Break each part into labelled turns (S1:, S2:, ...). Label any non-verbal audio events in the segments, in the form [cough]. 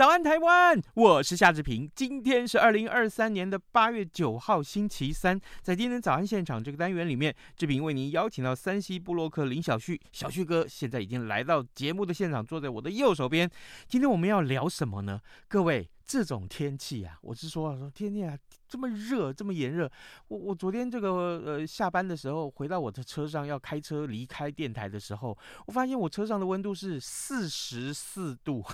S1: 早安，台湾！我是夏志平。今天是二零二三年的八月九号，星期三。在今天早安现场这个单元里面，志平为您邀请到山西部落客林小旭，小旭哥现在已经来到节目的现场，坐在我的右手边。今天我们要聊什么呢？各位，这种天气啊，我是说，说天气啊。这么热，这么炎热，我我昨天这个呃下班的时候，回到我的车上要开车离开电台的时候，我发现我车上的温度是四十四度，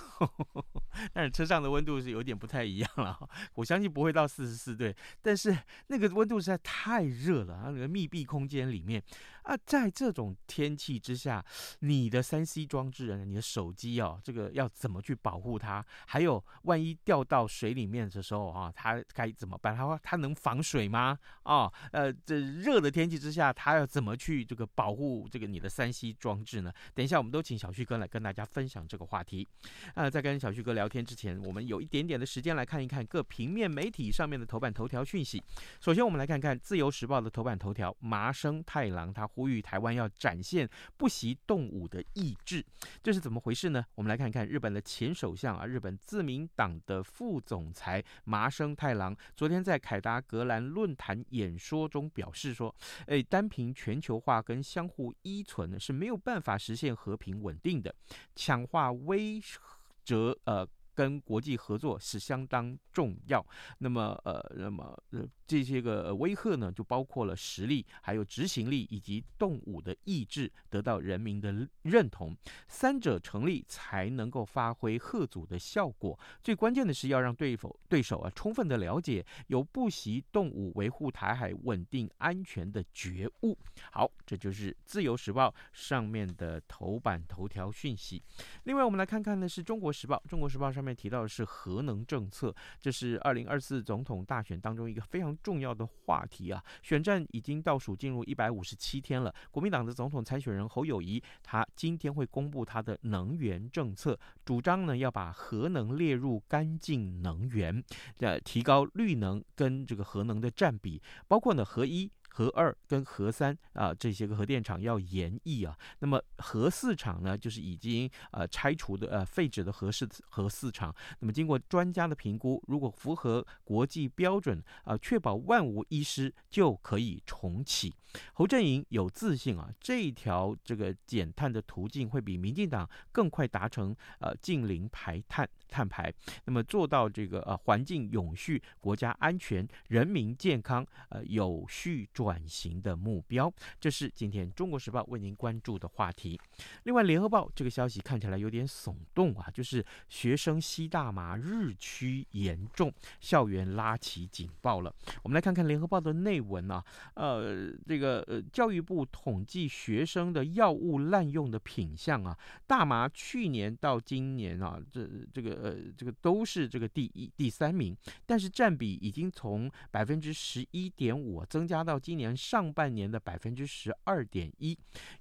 S1: [laughs] 但是车上的温度是有点不太一样了，我相信不会到四十四度，但是那个温度实在太热了，那个密闭空间里面啊，在这种天气之下，你的三 C 装置啊，你的手机哦，这个要怎么去保护它？还有万一掉到水里面的时候啊，它该怎么办？它它能防水吗？哦，呃，这热的天气之下，它要怎么去这个保护这个你的 3C 装置呢？等一下，我们都请小旭哥来跟大家分享这个话题。呃，在跟小旭哥聊天之前，我们有一点点的时间来看一看各平面媒体上面的头版头条讯息。首先，我们来看看《自由时报》的头版头条：麻生太郎他呼吁台湾要展现不惜动武的意志，这是怎么回事呢？我们来看看日本的前首相啊，日本自民党的副总裁麻生太郎昨天在。凯达格兰论坛演说中表示说：“诶，单凭全球化跟相互依存呢是没有办法实现和平稳定的，强化威慑呃跟国际合作是相当重要。那么呃，那么呃。”这些个威吓呢，就包括了实力、还有执行力以及动武的意志得到人民的认同，三者成立才能够发挥吓阻的效果。最关键的是要让对否对手啊充分的了解有不惜动武维护台海稳定安全的觉悟。好，这就是《自由时报》上面的头版头条讯息。另外，我们来看看的是《中国时报》，《中国时报》上面提到的是核能政策，这是二零二四总统大选当中一个非常。重要的话题啊，选战已经倒数进入一百五十七天了。国民党的总统参选人侯友谊，他今天会公布他的能源政策，主张呢要把核能列入干净能源，呃，提高绿能跟这个核能的占比，包括呢核一。核二跟核三啊，这些个核电厂要延役啊。那么核四厂呢，就是已经呃拆除的呃废止的核四核四厂。那么经过专家的评估，如果符合国际标准啊，确保万无一失，就可以重启。侯振营有自信啊，这一条这个减碳的途径会比民进党更快达成呃近零排碳碳排。那么做到这个呃环境永续、国家安全、人民健康呃有序。转型的目标，这是今天《中国时报》为您关注的话题。另外，《联合报》这个消息看起来有点耸动啊，就是学生吸大麻日趋严重，校园拉起警报了。我们来看看《联合报》的内文啊，呃，这个呃，教育部统计学生的药物滥用的品项啊，大麻去年到今年啊，这这个呃，这个都是这个第一、第三名，但是占比已经从百分之十一点五增加到今。年上半年的百分之十二点一，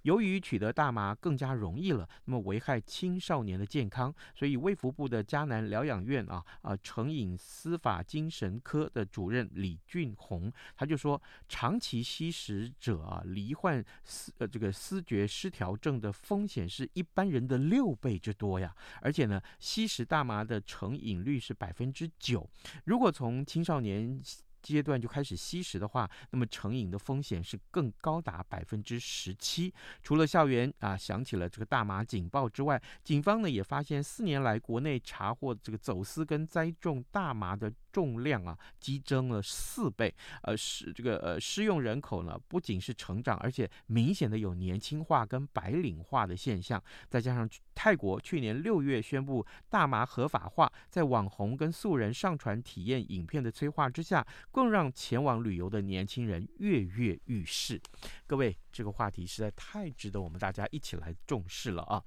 S1: 由于取得大麻更加容易了，那么危害青少年的健康，所以卫福部的嘉南疗养院啊啊成瘾司法精神科的主任李俊宏，他就说，长期吸食者啊罹患思呃这个思觉失调症的风险是一般人的六倍之多呀，而且呢，吸食大麻的成瘾率是百分之九，如果从青少年。阶段就开始吸食的话，那么成瘾的风险是更高达百分之十七。除了校园啊响起了这个大麻警报之外，警方呢也发现四年来国内查获这个走私跟栽种大麻的重量啊激增了四倍。呃，是这个呃施用人口呢不仅是成长，而且明显的有年轻化跟白领化的现象。再加上泰国去年六月宣布大麻合法化，在网红跟素人上传体验影片的催化之下。更让前往旅游的年轻人跃跃欲试。各位，这个话题实在太值得我们大家一起来重视了啊！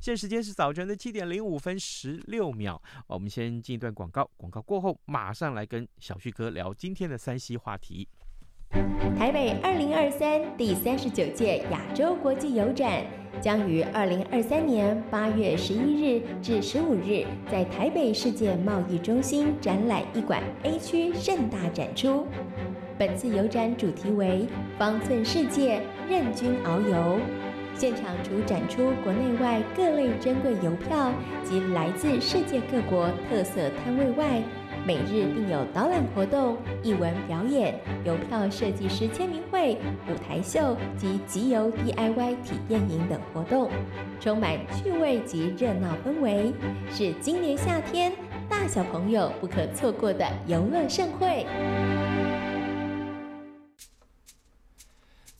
S1: 现在时间是早晨的七点零五分十六秒，我们先进一段广告，广告过后马上来跟小旭哥聊今天的 3C 话题。
S2: 台北二零二三第三十九届亚洲国际邮展将于二零二三年八月十一日至十五日在台北世界贸易中心展览一馆 A 区盛大展出。本次邮展主题为“方寸世界，任君遨游”。现场除展出国内外各类珍贵邮票及来自世界各国特色摊位外，每日并有导览活动、艺文表演、邮票设计师签名会、舞台秀及集邮 DIY 体验营等活动，充满趣味及热闹氛围，是今年夏天大小朋友不可错过的游乐盛会。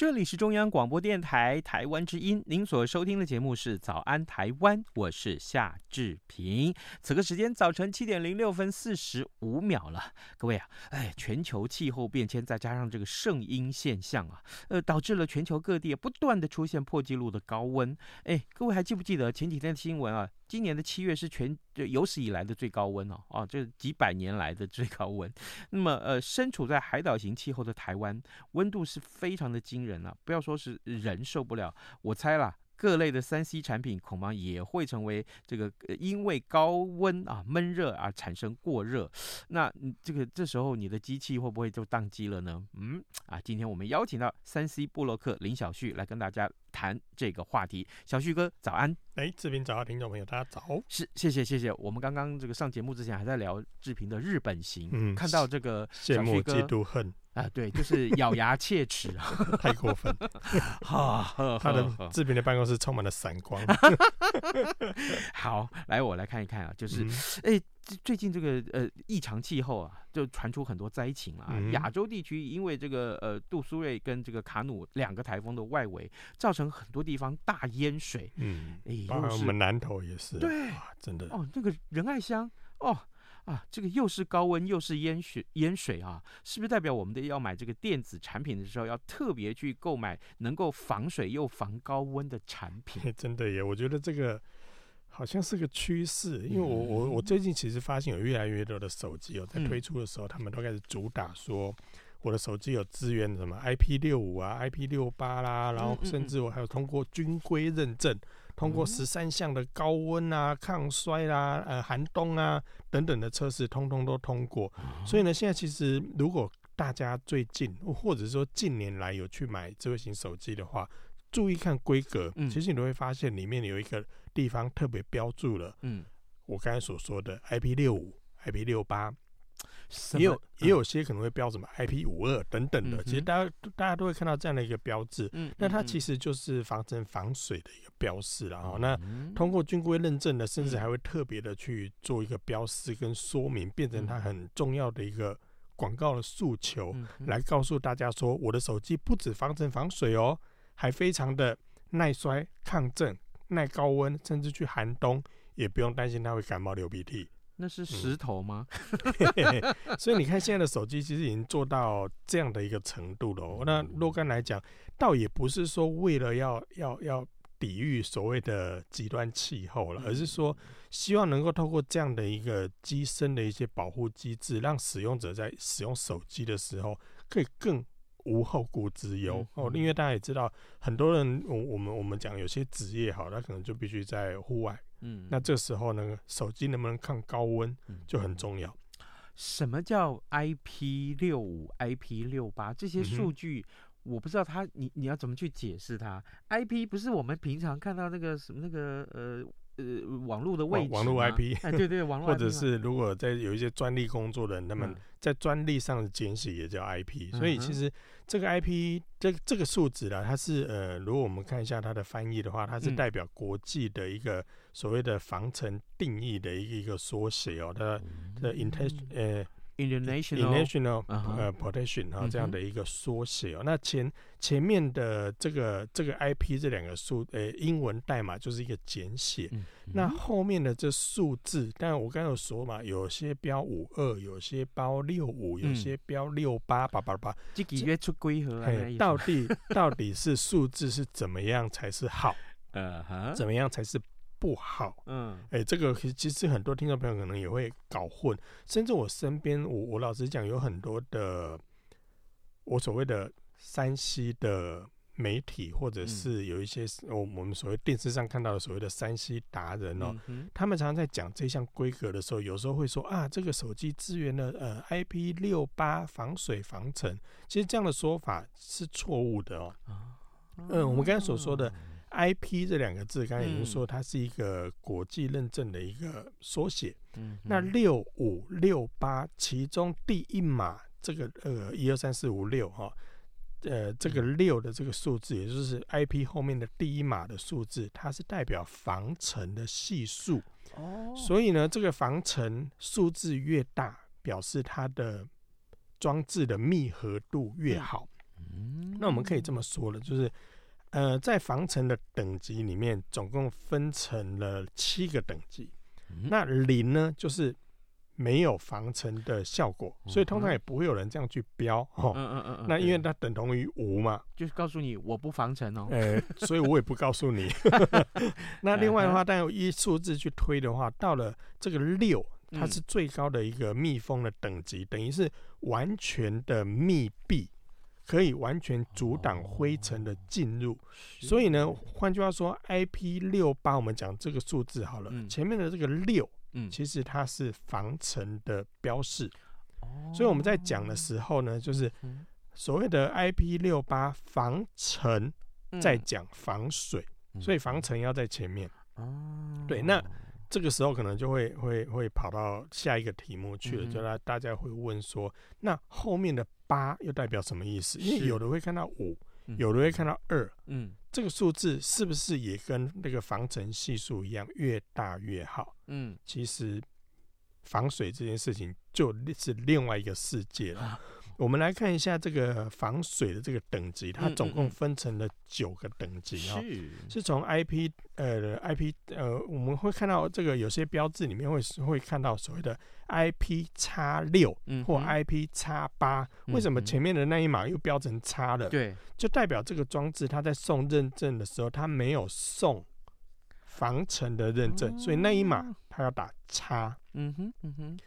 S1: 这里是中央广播电台台湾之音，您所收听的节目是《早安台湾》，我是夏志平。此刻时间早晨七点零六分四十五秒了，各位啊，哎，全球气候变迁再加上这个圣婴现象啊，呃，导致了全球各地不断的出现破纪录的高温。哎，各位还记不记得前几天的新闻啊？今年的七月是全就有史以来的最高温哦，啊，这几百年来的最高温。那么，呃，身处在海岛型气候的台湾，温度是非常的惊人啊，不要说是人受不了，我猜啦。各类的三 C 产品恐怕也会成为这个因为高温啊闷热而产生过热，那这个这时候你的机器会不会就宕机了呢？嗯啊，今天我们邀请到三 C 布洛克林小旭来跟大家谈这个话题。小旭哥早安，
S3: 哎，志平早，听众朋友大家早，
S1: 是谢谢谢谢。我们刚刚这个上节目之前还在聊志平的日本行，嗯，看到这个
S3: 羡慕嫉妒恨。
S1: 啊，对，就是咬牙切齿啊，[laughs]
S3: 太过分。[laughs] 好，他的志平的办公室充满了闪光。[laughs]
S1: 好，来我来看一看啊，就是，哎、嗯，最近这个呃异常气候啊，就传出很多灾情啊。亚、嗯、洲地区因为这个呃杜苏芮跟这个卡努两个台风的外围，造成很多地方大淹水。嗯，哎，
S3: 包括我们南投也是。
S1: 对，
S3: 真的。
S1: 哦，那个仁爱乡哦。啊，这个又是高温又是淹水淹水啊，是不是代表我们的要买这个电子产品的时候，要特别去购买能够防水又防高温的产品？[laughs]
S3: 真的耶，我觉得这个好像是个趋势，因为我我我最近其实发现有越来越多的手机哦，在推出的时候，他们都开始主打说我的手机有支援什么 IP 六五啊、IP 六八啦，然后甚至我还有通过军规认证。通过十三项的高温啊、抗衰啦、呃寒冬啊等等的测试，通通都通过。所以呢，现在其实如果大家最近或者说近年来有去买智慧型手机的话，注意看规格，其实你都会发现里面有一个地方特别标注了，嗯，我刚才所说的 IP 六五、IP 六八。也有也有些可能会标什么 IP 五二等等的，嗯、其实大家大家都会看到这样的一个标志。嗯，那它其实就是防尘防水的一个标示了哈。嗯、那通过军规认证的，甚至还会特别的去做一个标示跟说明，变成它很重要的一个广告的诉求，来告诉大家说，我的手机不止防尘防水哦，还非常的耐摔、抗震、耐高温，甚至去寒冬也不用担心它会感冒流鼻涕。
S1: 那是石头吗？
S3: 嗯、[laughs] 所以你看，现在的手机其实已经做到这样的一个程度了、喔。那若干来讲，倒也不是说为了要要要抵御所谓的极端气候了，而是说希望能够透过这样的一个机身的一些保护机制，让使用者在使用手机的时候可以更无后顾之忧哦。因为大家也知道，很多人我我们我们讲有些职业好，他可能就必须在户外。嗯，那这时候呢，手机能不能抗高温就很重要。
S1: 什么叫 IP 六五、IP 六八这些数据？我不知道它，你你要怎么去解释它？IP 不是我们平常看到那个什么那个呃呃网络的位置，
S3: 网络 IP，
S1: 哎，对对，网络 [laughs]
S3: 或者是如果在有一些专利工作的人，他们在专利上的简写也叫 IP，、嗯、所以其实这个 IP 这这个数字呢，它是呃，如果我们看一下它的翻译的话，它是代表国际的一个所谓的防尘定义的一个一个缩写哦，它的 intention 呃。International 呃 protection 哈这样的一个缩写哦，那前前面的这个这个 IP 这两个数呃英文代码就是一个简写，那后面的这数字，但我刚刚有说嘛，有些标五二，有些标六五，有些标六八八八八，
S1: 这几月出规则啊？
S3: 到底到底是数字是怎么样才是好？[laughs]
S1: 呃哈，
S3: 怎么样才是？不好，
S1: 嗯，
S3: 哎、欸，这个其实很多听众朋友可能也会搞混，甚至我身边，我我老实讲，有很多的我所谓的山西的媒体，或者是有一些我我们所谓电视上看到的所谓的山西达人哦、他们常常在讲这项规格的时候，有时候会说啊，这个手机支援的呃 IP 六八防水防尘，其实这样的说法是错误的哦、喔，嗯，我们刚才所说的。IP 这两个字，刚才已经说它是一个国际认证的一个缩写。嗯，那六五六八其中第一码这个呃一二三四五六哈，呃这个六的这个数字，也就是 IP 后面的第一码的数字，它是代表防尘的系数。哦，所以呢，这个防尘数字越大，表示它的装置的密合度越好。嗯，那我们可以这么说了，就是。呃，在防尘的等级里面，总共分成了七个等级。嗯、那零呢，就是没有防尘的效果，嗯、所以通常也不会有人这样去标。嗯嗯嗯。那因为它等同于无嘛，
S1: 就是告诉你我不防尘哦。
S3: 呃，所以我也不告诉你。[laughs] 那另外的话，但用依数字去推的话，到了这个六，它是最高的一个密封的等级，嗯、等于是完全的密闭。可以完全阻挡灰尘的进入，所以呢，换句话说，IP 六八，我们讲这个数字好了，前面的这个六，其实它是防尘的标示，所以我们在讲的时候呢，就是所谓的 IP 六八防尘，在讲防水，所以防尘要在前面。对，那这个时候可能就会会会跑到下一个题目去了，就大大家会问说，那后面的。八又代表什么意思？因为有的会看到五，有的会看到二。嗯，这个数字是不是也跟那个防尘系数一样，越大越好？嗯，其实防水这件事情就是另外一个世界了。啊 [laughs] 我们来看一下这个防水的这个等级，它总共分成了九个等级啊，是，是从 IP 呃 IP 呃，我们会看到这个有些标志里面会会看到所谓的 IP 叉六或 IP 叉八，为什么前面的那一码又标成叉了？对，就代表这个装置它在送认证的时候，它没有送防尘的认证，所以那一码它要打叉。嗯哼，嗯哼。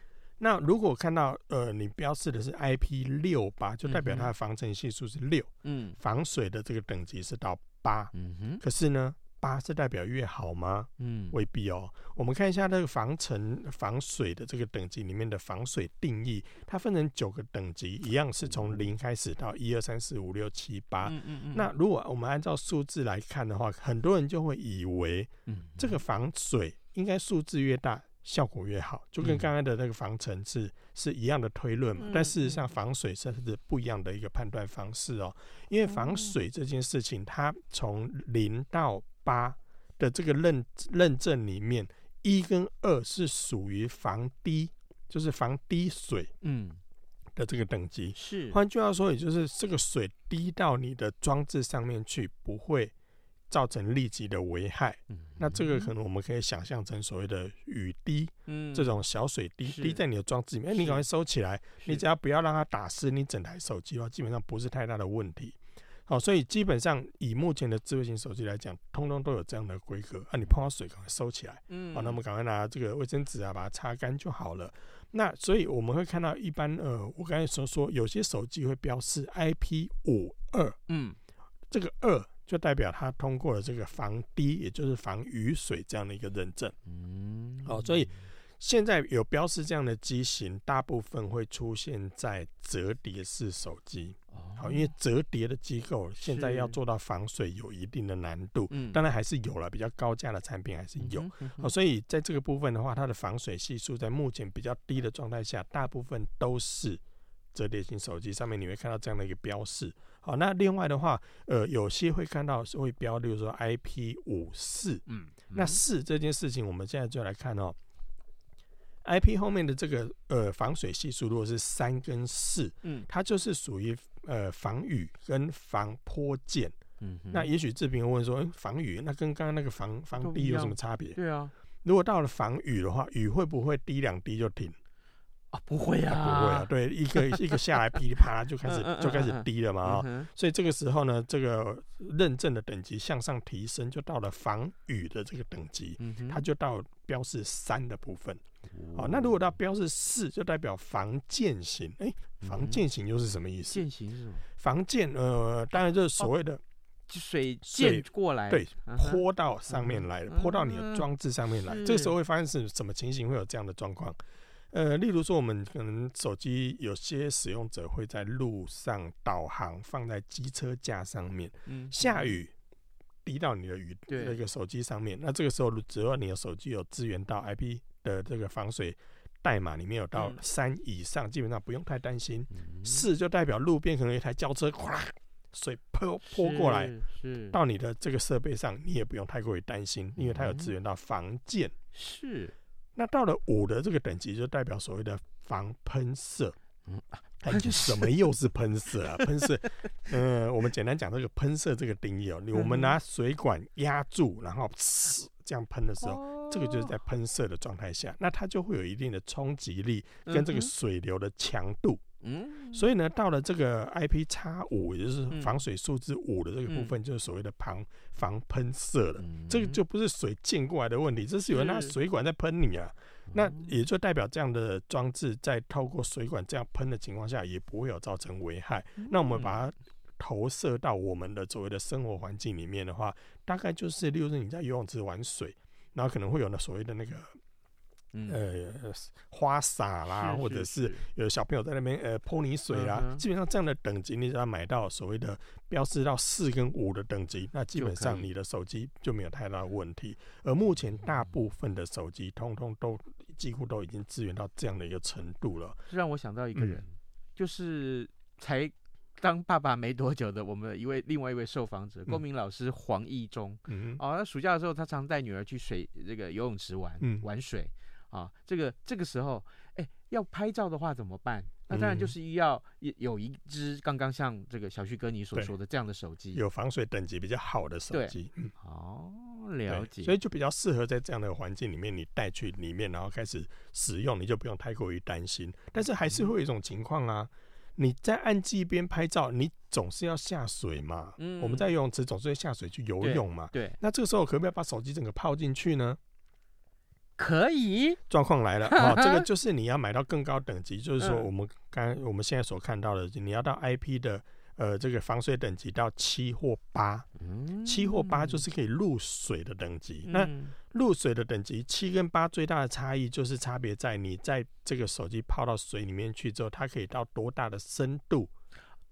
S3: 那如果看到呃，你标示的是 IP 六八，就代表它的防尘系数是六，嗯，防水的这个等级是到八，嗯哼。可是呢，八是代表越好吗？嗯，未必哦。我们看一下那个防尘防水的这个等级里面的防水定义，它分成九个等级，一样是从零开始到一二三四五六七八。嗯嗯嗯。那如果我们按照数字来看的话，很多人就会以为，嗯，这个防水应该数字越大。效果越好，就跟刚刚的那个防尘是、嗯、是一样的推论嘛？但事实上，防水是是不一样的一个判断方式哦。因为防水这件事情，它从零到八的这个认认证里面，一跟二是属于防滴，就是防滴水，嗯的这个等级。是，换句话说，也就是这个水滴到你的装置上面去，不会。造成立即的危害，嗯、那这个可能我们可以想象成所谓的雨滴，嗯、这种小水滴滴在你的装置里面，欸、你赶快收起来，你只要不要让它打湿你整台手机的话，基本上不是太大的问题。好，所以基本上以目前的智慧型手机来讲，通通都有这样的规格啊，你碰到水赶快收起来，嗯，好，那我们赶快拿这个卫生纸啊把它擦干就好了。那所以我们会看到一般呃，我刚才所说，有些手机会标示 IP 五二，嗯，这个二。就代表它通过了这个防滴，也就是防雨水这样的一个认证。嗯，好，所以现在有标示这样的机型，大部分会出现在折叠式手机。好，因为折叠的机构现在要做到防水有一定的难度，
S1: 嗯，
S3: 当然还是有了比较高价的产品还是有，好，所以在这个部分的话，它的防水系数在目前比较低的状态下，大部分都是折叠型手机上面你会看到这样的一个标示。好，那另外的话，呃，有些会看到是会标，例如说 IP 五四，
S1: 嗯，
S3: 那四这件事情，我们现在就来看哦。IP 后面的这个呃防水系数，如果是三跟四，
S1: 嗯，
S3: 它就是属于呃防雨跟防泼溅。
S1: 嗯，
S3: 那也许志平会问说，欸，防雨那跟刚刚那个防防滴有什么差别？
S1: 对啊，
S3: 如果到了防雨的话，雨会不会滴两滴就停？
S1: 啊，不会啊，
S3: 不会啊，对，一个 [laughs] 一个下来噼里啪啦就开始就开始低了嘛啊，
S1: 嗯，
S3: 所以这个时候呢，这个认证的等级向上提升，就到了防雨的这个等级，
S1: 嗯，
S3: 它就到标示三的部分。
S1: 哦
S3: 好，那如果到标示四，就代表防溅型。哎，防溅型又是什么意思？
S1: 溅型是什么？
S3: 防溅，呃，当然就是所谓的
S1: 水溅过来，
S3: 对，泼到上面来了，泼到你的装置上面来。这个时候会发现是什么情形？会有这样的状况？呃，例如说，我们可能手机有些使用者会在路上导航，放在机车架上面，
S1: 嗯，
S3: 下雨滴到你的雨那个手机上面，那这个时候只要你的手机有支援到 IP 的这个防水代码里面有到三以上，基本上不用太担心。四就代表路边可能有一台轿车，哗，水泼泼过来，到你的这个设备上，你也不用太过于担心，因为它有支援到防溅。
S1: 是。那
S3: 到了五的这个等级，就代表所谓的防喷射。
S1: 嗯，
S3: 那就什么又是喷射啊？喷射，嗯、呃，我们简单讲这个喷射这个定义哦。我们拿水管压住，然后呲这样喷的时候，这个就是在喷射的状态下，那它就会有一定的冲击力跟这个水流的强度。嗯，所以呢，到了这个 IP 叉五，也就是防水数字五的这个部分，就是所谓的防防喷射了。这个就不是水溅过来的问题，这是有人拿水管在喷你啊。那也就代表这样的装置在透过水管这样喷的情况下，也不会有造成危害。那我们把它投射到我们的所谓的生活环境里面的话，大概就是，例如说你在游泳池玩水，然后可能会有那所谓的那个。呃，花洒啦，或者是有小朋友在那边呃泼你水啦，基本上这样的等级，你只要买到所谓的标示到四跟五的等级，那基本上你的手机就没有太大的问题。而目前大部分的手机，通通都几乎都已经支援到这样的一个程度了。
S1: 让我想到一个人，就是才当爸爸没多久的我们一位另外一位受访者，公民老师黄义忠。嗯，哦，那暑假的时候，他常带女儿去水这个游泳池玩，嗯玩水。啊，这个这个时候，哎，要拍照的话怎么办？那当然就是要有一只刚刚像这个小旭哥你所说的这样的手机，
S3: 有防水等级比较好的手机。嗯，
S1: 哦，了解。
S3: 所以就比较适合在这样的环境里面，你带去里面，然后开始使用，你就不用太过于担心。但是还是会有一种情况啊，你在岸际边拍照，你总是要下水嘛。嗯，我们在游泳池总是会下水去游泳嘛。
S1: 对。
S3: 那这个时候可不可以把手机整个泡进去呢？
S1: 可以，
S3: 状况来了啊！[laughs] 这个就是你要买到更高等级，就是说我们刚我们现在所看到的，你要到 IP 的呃这个防水等级到七或八，七或八就是可以入水的等级。那入水的等级七跟八最大的差异就是差别在你在这个手机泡到水里面去之后，它可以到多大的深度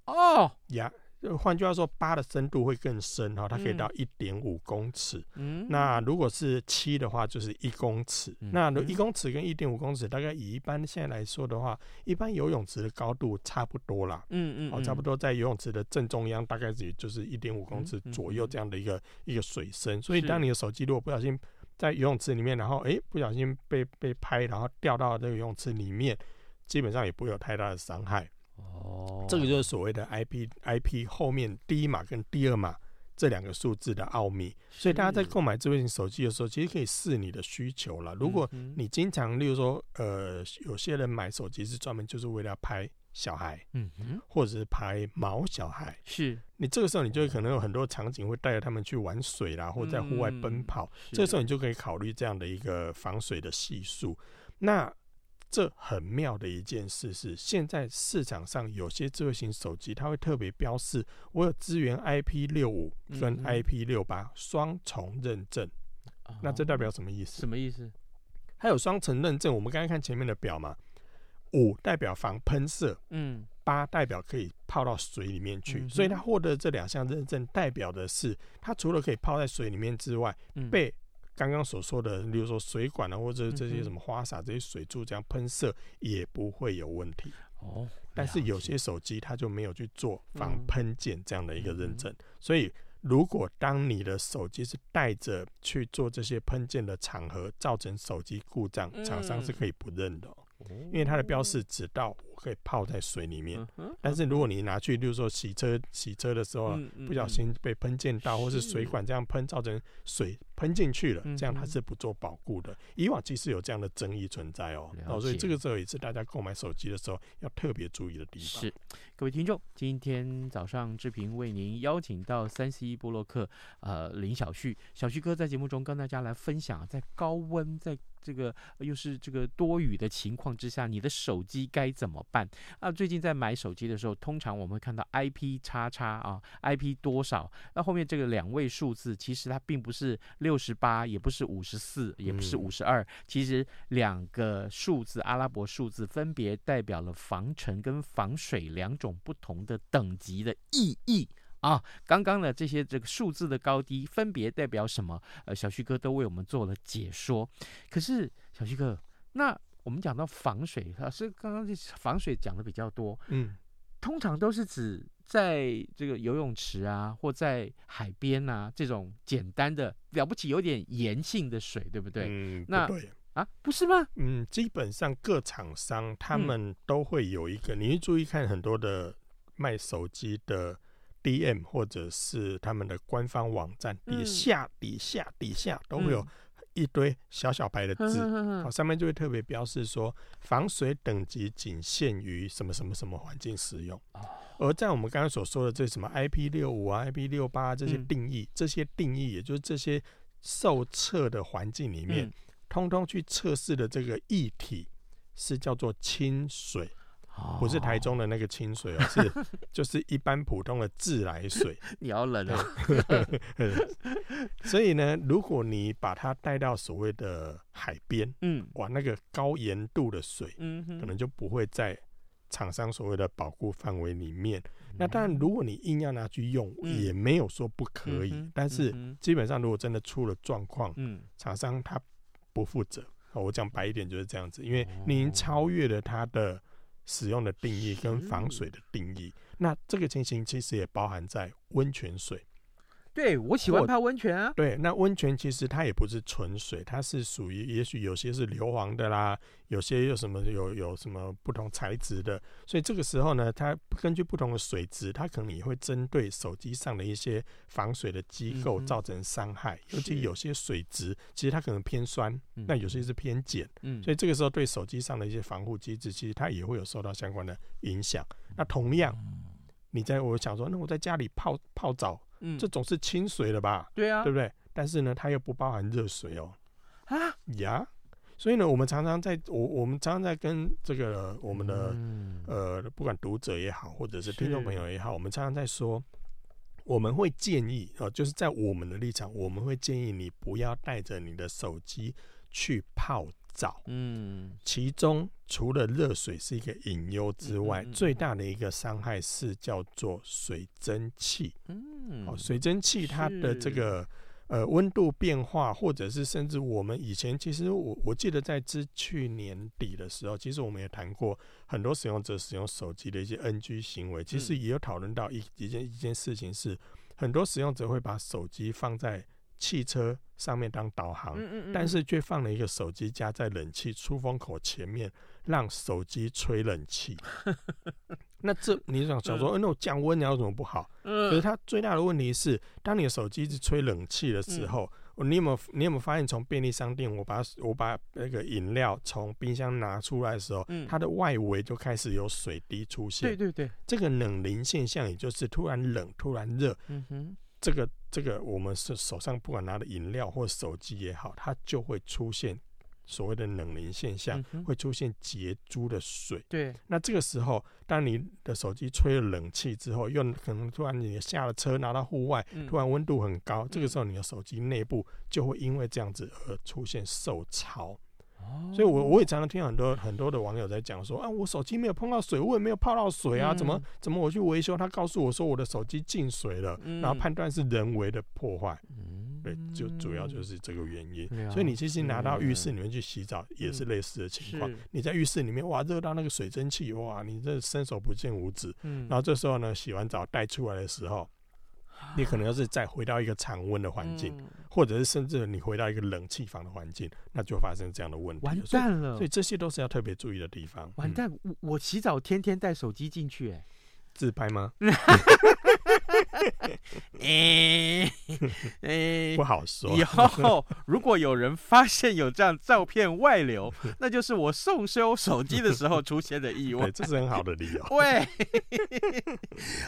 S3: 哦呀。换句话说，八的深度会更深哈，它可以到一点五公尺。嗯，那如果是七的话，就是一公尺。嗯、那一公尺跟一点五公尺，大概以一般现在来说的话，一般游泳池的高度差不多啦。嗯嗯，哦，差不多在游泳池的正中央，大概也就是一点五公尺左右这样的一个一个水深。所以，当你的手机如果不小心在游泳池里面，然后哎、欸、不小心被被拍，然后掉到这个游泳池里面，基本上也不会有太大的伤害。哦，这个就是所谓的 IP IP 后面第一码跟第二码这两个数字的奥秘。所以大家在购买智慧型手机的时候，其实可以试你的需求了。如果你经常，例如说，呃，有些人买手机是专门就是为了拍小孩，嗯哼，或者是拍毛小孩，是。你这个时候你就可能有很多场景会带着他们去玩水啦，或者在户外奔跑，这个时候你就可以考虑这样的一个防水的系数。那这很妙的一件事是，现在市场上有些智慧型手机，它会特别标示我有支援 IP 六五跟 IP 六八双重认证。嗯、那这代表什么意思？
S1: 什么意思？
S3: 它有双层认证。我们刚刚看前面的表嘛，五代表防喷射，嗯，八代表可以泡到水里面去，
S1: 嗯、
S3: 所以它获得这两项认证，代表的是它除了可以泡在水里面之外，嗯、被刚刚所说的，例如说水管啊，或者这些什么花洒这些水柱这样喷射，也不会有问题。哦，但是有些手机它就没有去做防喷溅这样的一个认证，嗯、所以如果当你的手机是带着去做这些喷溅的场合，造成手机故障，厂商是可以不认的、喔。因为它的标示只到我可以泡在水里面，但是如果你拿去，例如说洗车洗车的时候，不小心被喷溅到，或是水管这样喷，造成水喷进去了，这样它是不做保护的。以往其实有这样的争议存在哦，哦，所以这个时候也是大家购买手机的时候要特别注意的地方。
S1: 是，各位听众，今天早上志平为您邀请到三 C 波洛克呃林小旭，小旭哥在节目中跟大家来分享，在高温在。这个又是这个多雨的情况之下，你的手机该怎么办啊？最近在买手机的时候，通常我们会看到 IP 叉叉啊，IP 多少？那后面这个两位数字，其实它并不是六十八，也不是五十四，也不是五十二，其实两个数字阿拉伯数字分别代表了防尘跟防水两种不同的等级的意义。啊，刚刚的这些这个数字的高低分别代表什么？呃，小旭哥都为我们做了解说。可是小旭哥，那我们讲到防水，老师刚刚这防水讲的比较多，嗯，通常都是指在这个游泳池啊，或在海边啊这种简单的了不起有点盐性的水，对不对？
S3: 嗯，
S1: 那
S3: 不对
S1: 啊，不是吗？
S3: 嗯，基本上各厂商他们都会有一个，嗯、你注意看很多的卖手机的。DM 或者是他们的官方网站底下、嗯、底下底下都会有一堆小小白的字，好、嗯，上面就会特别标示说防水等级仅限于什么什么什么环境使用。而在我们刚刚所说的这什么 IP 六五啊、IP 六八这些定义，嗯、这些定义也就是这些受测的环境里面，嗯、通通去测试的这个液体是叫做清水。不是台中的那个清水哦，是 [laughs] 就是一般普通的自来水。[laughs]
S1: 你要冷啊！[laughs]
S3: 所以呢，如果你把它带到所谓的海边，嗯，哇，那个高盐度的水，嗯，可能就不会在厂商所谓的保护范围里面。那当然，如果你硬要拿去用，也没有说不可以。但是基本上，如果真的出了状况，嗯，厂商他不负责。我讲白一点就是这样子，因为你已经超越了他的。使用的定义跟防水的定义，那这个情形其实也包含在温泉水。
S1: 对，我喜欢泡温泉啊。
S3: 对，那温泉其实它也不是纯水，它是属于也许有些是硫磺的啦，有些有什么有有什么不同材质的，所以这个时候呢，它根据不同的水质，它可能也会针对手机上的一些防水的机构造成伤害。嗯、尤其有些水质其实它可能偏酸，嗯、那有些是偏碱，嗯，所以这个时候对手机上的一些防护机制，其实它也会有受到相关的影响。那同样，你在我想说，那我在家里泡泡澡。嗯，这总是清水了吧？
S1: 对啊，
S3: 对不对？但是呢，它又不包含热水哦。
S1: 啊？
S3: 呀，所以呢，我们常常在我我们常常在跟这个我们的、嗯、呃，不管读者也好，或者是听众朋友也好，我们常常在说，我们会建议啊、呃，就是在我们的立场，我们会建议你不要带着你的手机去泡澡。嗯，其中除了热水是一个隐忧之外，嗯、最大的一个伤害是叫做水蒸气。嗯。哦，水蒸气它的这个呃温度变化，或者是甚至我们以前其实我我记得在之去年底的时候，其实我们也谈过很多使用者使用手机的一些 NG 行为，其实也有讨论到一一件一件事情是，很多使用者会把手机放在汽车上面当导航，但是却放了一个手机夹在冷气出风口前面，让手机吹冷气。[laughs] 那这你想想说，嗯、那种降温有什么不好？嗯，可是它最大的问题是，当你的手机一直吹冷气的时候，嗯、你有没有你有没有发现，从便利商店，我把我把那个饮料从冰箱拿出来的时候，嗯、它的外围就开始有水滴出现。
S1: 对对对，
S3: 这个冷凝现象，也就是突然冷，突然热。嗯哼，这个这个，我们是手上不管拿的饮料或手机也好，它就会出现。所谓的冷凝现象会出现结珠的水，
S1: 对。
S3: 那这个时候，当你的手机吹了冷气之后，又可能突然你下了车拿到户外，突然温度很高，这个时候你的手机内部就会因为这样子而出现受潮。所以我我也常常听很多很多的网友在讲说啊，我手机没有碰到水，我也没有泡到水啊，怎么怎么我去维修，他告诉我说我的手机进水了，然后判断是人为的破坏。嗯对，就主要就是这个原因。所以你其实拿到浴室里面去洗澡也是类似的情况。你在浴室里面哇，热到那个水蒸气哇，你这伸手不见五指。然后这时候呢，洗完澡带出来的时候。你可能要是再回到一个常温的环境，嗯、或者是甚至你回到一个冷气房的环境，那就发生这样的问题。
S1: 完蛋了！
S3: 所以这些都是要特别注意的地方。
S1: 完蛋！嗯、我我洗澡天天带手机进去，哎。
S3: 自拍吗？[laughs] [laughs]
S1: 哎 [laughs] 哎，
S3: 不好说。
S1: 以后如果有人发现有这样照片外流，[laughs] 那就是我送修手机的时候出现的意外。
S3: 对，这是很好的理由。[laughs]
S1: 喂，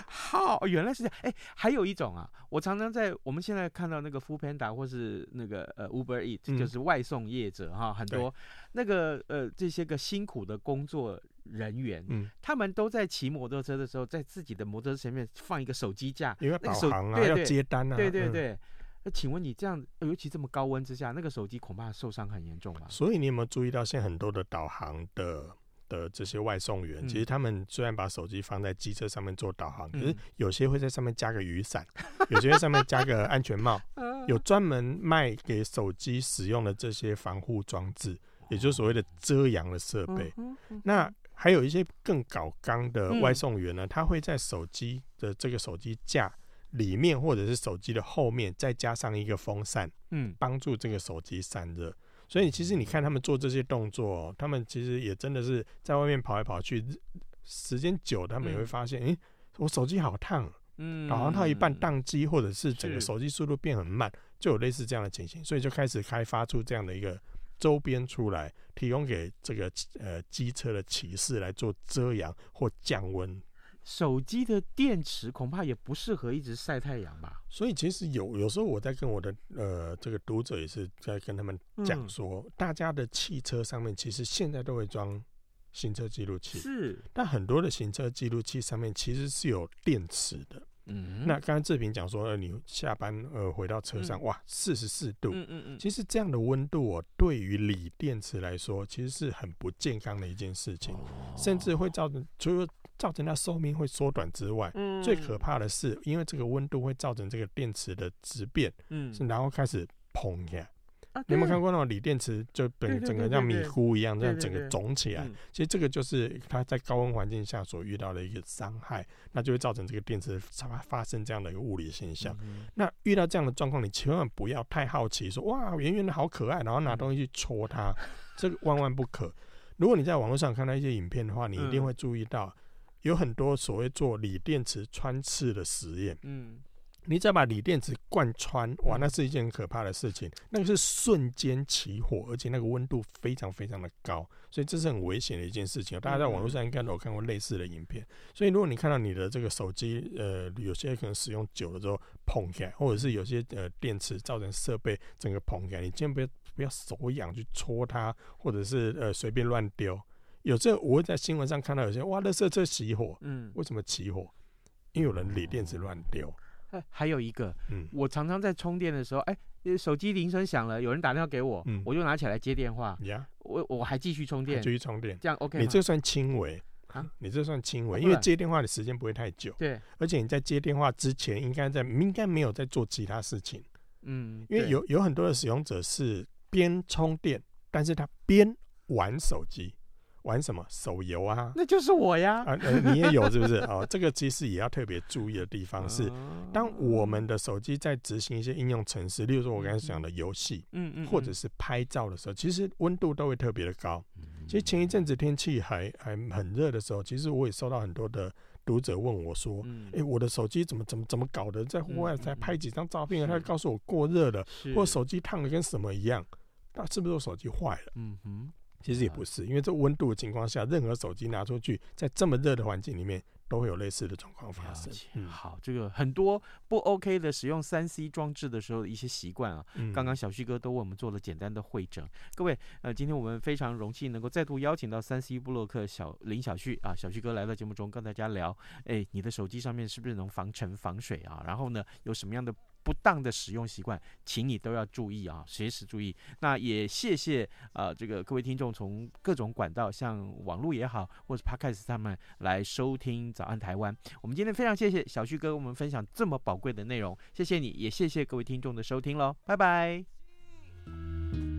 S1: 好，原来是这样。哎、欸，还有一种啊，我常常在我们现在看到那个 Foodpanda 或是那个呃 Uber Eat，就是外送业者哈，很多那个呃这些个辛苦的工作。人员，嗯，他们都在骑摩托车的时候，在自己的摩托车前面放一个手机架，
S3: 因为导航啊，要接单啊，
S1: 对对对。那请问你这样，尤其这么高温之下，那个手机恐怕受伤很严重吧？
S3: 所以你有没有注意到，现在很多的导航的的这些外送员，其实他们虽然把手机放在机车上面做导航，可是有些会在上面加个雨伞，[laughs] 有些在上面加个安全帽，[laughs] 有专门卖给手机使用的这些防护装置，也就是所谓的遮阳的设备。那还有一些更搞刚的外送员呢，他会在手机的这个手机架里面，或者是手机的后面再加上一个风扇，嗯，帮助这个手机散热。所以其实你看他们做这些动作，他们其实也真的是在外面跑来跑去，时间久，他们也会发现，诶，我手机好烫，嗯，导航到一半宕机，或者是整个手机速度变很慢，就有类似这样的情形，所以就开始开发出这样的一个。周边出来提供给这个呃机车的骑士来做遮阳或降温。
S1: 手机的电池恐怕也不适合一直晒太阳吧。
S3: 所以其实有有时候我在跟我的呃这个读者也是在跟他们讲说，大家的汽车上面其实现在都会装行车记录器，
S1: 是，
S3: 但很多的行车记录器上面其实是有电池的。嗯，那刚刚志平讲说，呃，你下班呃回到车上，嗯、哇，四十四度，嗯嗯嗯，其实这样的温度哦，对于锂电池来说，其实是很不健康的一件事情，哦、甚至会造成除了造成它寿命会缩短之外，嗯，最可怕的是，因为这个温度会造成这个电池的质变，嗯，然后开始膨起来。你有没有看过那种锂电池，就整整个像米糊一样，这样整个肿起来？其实这个就是它在高温环境下所遇到的一个伤害，那就会造成这个电池发发生这样的一个物理现象。那遇到这样的状况，你千万不要太好奇，说哇，圆圆的好可爱，然后拿东西去戳它，这个万万不可。如果你在网络上看到一些影片的话，你一定会注意到，有很多所谓做锂电池穿刺的实验。嗯。你只要把锂电池贯穿，哇，那是一件很可怕的事情。那个是瞬间起火，而且那个温度非常非常的高，所以这是很危险的一件事情。大家在网络上应该都有看过类似的影片。所以如果你看到你的这个手机，呃，有些可能使用久了之后膨起来，或者是有些呃电池造成设备整个膨起来，你千万不要不要手痒去戳它，或者是呃随便乱丢。有这我会在新闻上看到有些哇，垃圾车起火，嗯，为什么起火？因为有人锂电池乱丢。
S1: 还有一个，嗯，我常常在充电的时候，哎，手机铃声响了，有人打电话给我，嗯，我就拿起来接电话，呀，我我还继续充电，
S3: 继续充电，
S1: 这样 OK？
S3: 你这算轻微啊？你这算轻微，因为接电话的时间不会太久，
S1: 对，
S3: 而且你在接电话之前，应该在应该没有在做其他事情，嗯，因为有有很多的使用者是边充电，但是他边玩手机。玩什么手游啊？
S1: 那就是我呀！
S3: 啊，呃，你也有是不是？[laughs] 哦，这个其实也要特别注意的地方是，当我们的手机在执行一些应用程式，例如说我刚才讲的游戏，嗯嗯，或者是拍照的时候，其实温度都会特别的高。其实前一阵子天气还还很热的时候，其实我也收到很多的读者问我说：“哎，我的手机怎么怎么怎么搞的？在户外才拍几张照片，他告诉我过热了，或手机烫的跟什么一样？那是不是我手机坏了？”嗯哼。其实也不是，因为这温度的情况下，任何手机拿出去，在这么热的环境里面都会有类似的状况发生。
S1: 嗯，好，这个很多不 OK 的使用三 C 装置的时候的一些习惯啊，
S3: 嗯
S1: 刚刚小旭哥都为我们做了简单的会诊。各位，呃，今天我们非常荣幸能够再度邀请到三 C 布洛克小林小旭啊，小旭哥来到节目中跟大家聊，哎，你的手机上面是不是能防尘防水啊？然后呢，有什么样的？不当的使用习惯，请你都要注意啊，随时注意。那也谢谢啊、呃，这个各位听众从各种管道，像网络也好，或者 Podcast 他们来收听早安台湾。我们今天非常谢谢小旭哥，我们分享这么宝贵的内容，谢谢你也谢谢各位听众的收听喽，拜拜。